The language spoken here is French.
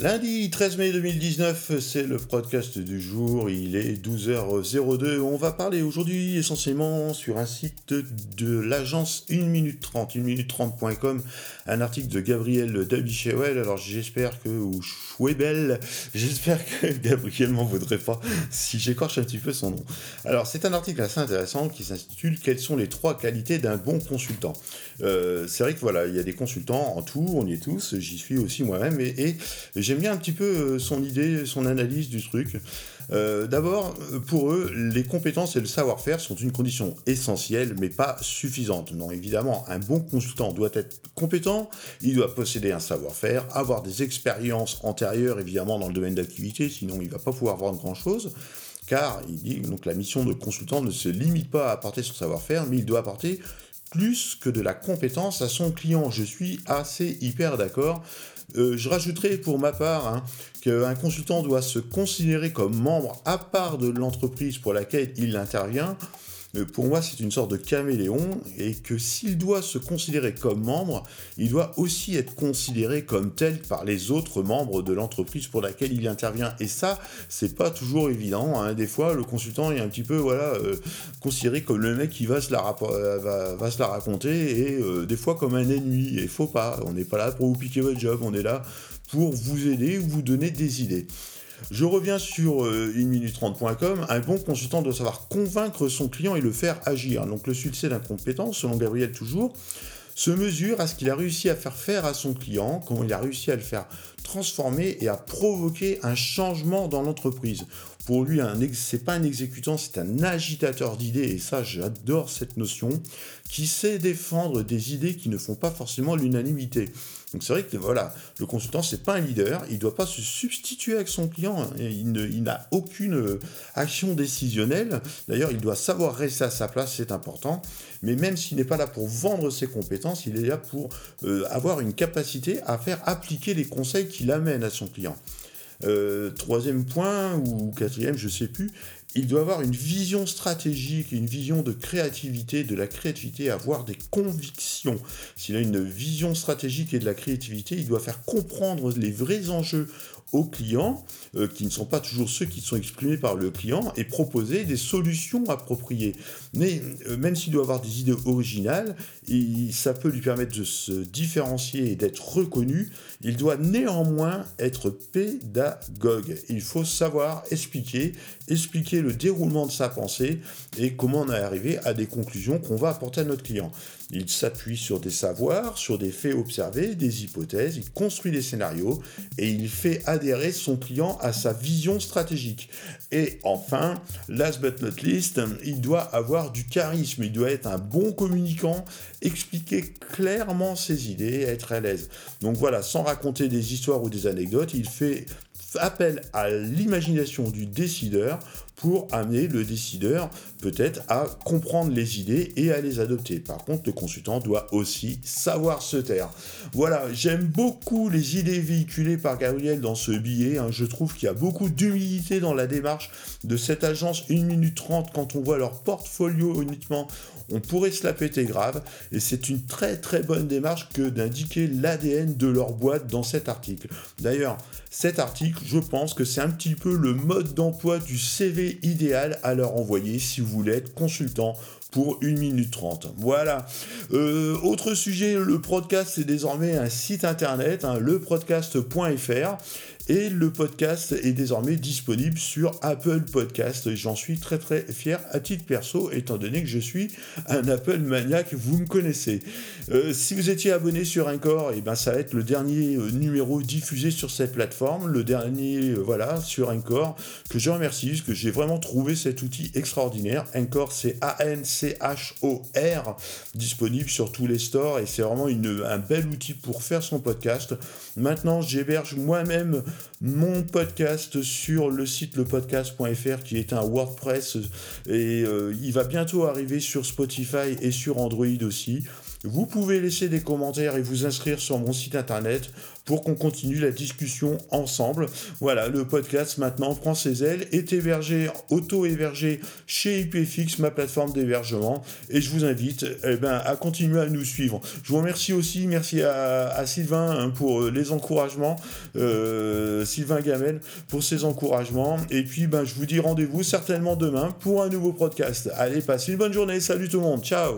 Jeudi 13 mai 2019, c'est le podcast du jour, il est 12h02. On va parler aujourd'hui essentiellement sur un site de l'agence 1 minute 30, 1 minute 30.com, un article de Gabriel Dabichewel. Alors j'espère que, ou Schwebel, j'espère que Gabriel m'en voudrait pas si j'écorche un petit peu son nom. Alors c'est un article assez intéressant qui s'intitule Quelles sont les trois qualités d'un bon consultant? Euh, C'est vrai que voilà, il y a des consultants en tout, on y est tous, j'y suis aussi moi-même, et, et j'aime bien un petit peu euh, son idée, son analyse du truc. Euh, d'abord, pour eux, les compétences et le savoir-faire sont une condition essentielle, mais pas suffisante. Non, évidemment, un bon consultant doit être compétent, il doit posséder un savoir-faire, avoir des expériences antérieures, évidemment, dans le domaine d'activité, sinon il ne va pas pouvoir vendre grand-chose. Car, il dit, donc la mission de consultant ne se limite pas à apporter son savoir-faire, mais il doit apporter plus que de la compétence à son client. Je suis assez hyper d'accord. Euh, je rajouterai pour ma part hein, qu'un consultant doit se considérer comme membre à part de l'entreprise pour laquelle il intervient pour moi, c'est une sorte de caméléon et que s'il doit se considérer comme membre, il doit aussi être considéré comme tel par les autres membres de l'entreprise pour laquelle il intervient. Et ça, c'est pas toujours évident. Hein. Des fois, le consultant est un petit peu voilà euh, considéré comme le mec qui va se la, euh, raconter et des fois comme un ennemi. Et faut pas. On n'est pas là pour vous piquer votre job. On est là pour vous aider ou vous donner des idées. Je reviens sur 1minute30.com. Euh, un bon consultant doit savoir convaincre son client et le faire agir. Donc le succès d'un compétent, selon Gabriel toujours, se mesure à ce qu'il a réussi à faire faire à son client, comment il a réussi à le faire transformer et à provoquer un changement dans l'entreprise. Pour lui, c'est pas un exécutant, c'est un agitateur d'idées, et ça, j'adore cette notion, qui sait défendre des idées qui ne font pas forcément l'unanimité. Donc c'est vrai que voilà, le consultant c'est pas un leader, il ne doit pas se substituer avec son client, il n'a aucune euh, action décisionnelle. D'ailleurs, il doit savoir rester à sa place, c'est important. Mais même s'il n'est pas là pour vendre ses compétences, il est là pour euh, avoir une capacité à faire appliquer les conseils qu'il amène à son client. Euh, troisième point, ou quatrième, je sais plus, il doit avoir une vision stratégique, une vision de créativité, de la créativité, avoir des convictions. S'il a une vision stratégique et de la créativité, il doit faire comprendre les vrais enjeux aux clients, euh, qui ne sont pas toujours ceux qui sont exprimés par le client, et proposer des solutions appropriées. Mais euh, même s'il doit avoir des idées originales, et ça peut lui permettre de se différencier et d'être reconnu, il doit néanmoins être pédagogue. Il faut savoir expliquer, expliquer le déroulement de sa pensée et comment on est arrivé à des conclusions qu'on va apporter à notre client. Il s'appuie sur des savoirs, sur des faits observés, des hypothèses, il construit des scénarios et il fait adhérer son client à sa vision stratégique. Et enfin, last but not least, il doit avoir du charisme, il doit être un bon communicant, expliquer clairement ses idées, être à l'aise. Donc voilà, sans raconter des histoires ou des anecdotes, il fait appel à l'imagination du décideur pour amener le décideur peut-être à comprendre les idées et à les adopter. Par contre, le consultant doit aussi savoir se taire. Voilà, j'aime beaucoup les idées véhiculées par Gabriel dans ce billet. Hein. Je trouve qu'il y a beaucoup d'humilité dans la démarche de cette agence 1 minute 30 quand on voit leur portfolio uniquement. On pourrait se la péter grave et c'est une très très bonne démarche que d'indiquer l'ADN de leur boîte dans cet article. D'ailleurs, cet article, je pense que c'est un petit peu le mode d'emploi du CV idéal à leur envoyer si vous voulez être consultant pour 1 minute 30. Voilà. Euh, autre sujet, le podcast, c'est désormais un site internet, hein. Et le podcast est désormais disponible sur Apple Podcast. J'en suis très très fier à titre perso, étant donné que je suis un Apple maniaque, vous me connaissez. Euh, si vous étiez abonné sur Encore, et eh ben ça va être le dernier euh, numéro diffusé sur cette plateforme, le dernier voilà sur Encore, que je remercie parce que j'ai vraiment trouvé cet outil extraordinaire. Encore, c'est A-N-C C-H-O-R, disponible sur tous les stores et c'est vraiment un bel outil pour faire son podcast. Maintenant, j'héberge moi-même mon podcast sur le site lepodcast.fr qui est un WordPress et euh, il va bientôt arriver sur Spotify et sur Android aussi. Vous pouvez laisser des commentaires et vous inscrire sur mon site internet pour qu'on continue la discussion ensemble. Voilà, le podcast maintenant prend ses ailes, est hébergé, auto-hébergé chez IPFX, ma plateforme d'hébergement, et je vous invite eh ben, à continuer à nous suivre. Je vous remercie aussi, merci à, Sylvain hein, pour euh, les encouragements, euh, Sylvain Gamel pour ses encouragements, et puis ben, je vous dis rendez-vous certainement demain pour un nouveau podcast. Allez, passez une bonne journée, salut tout le monde, ciao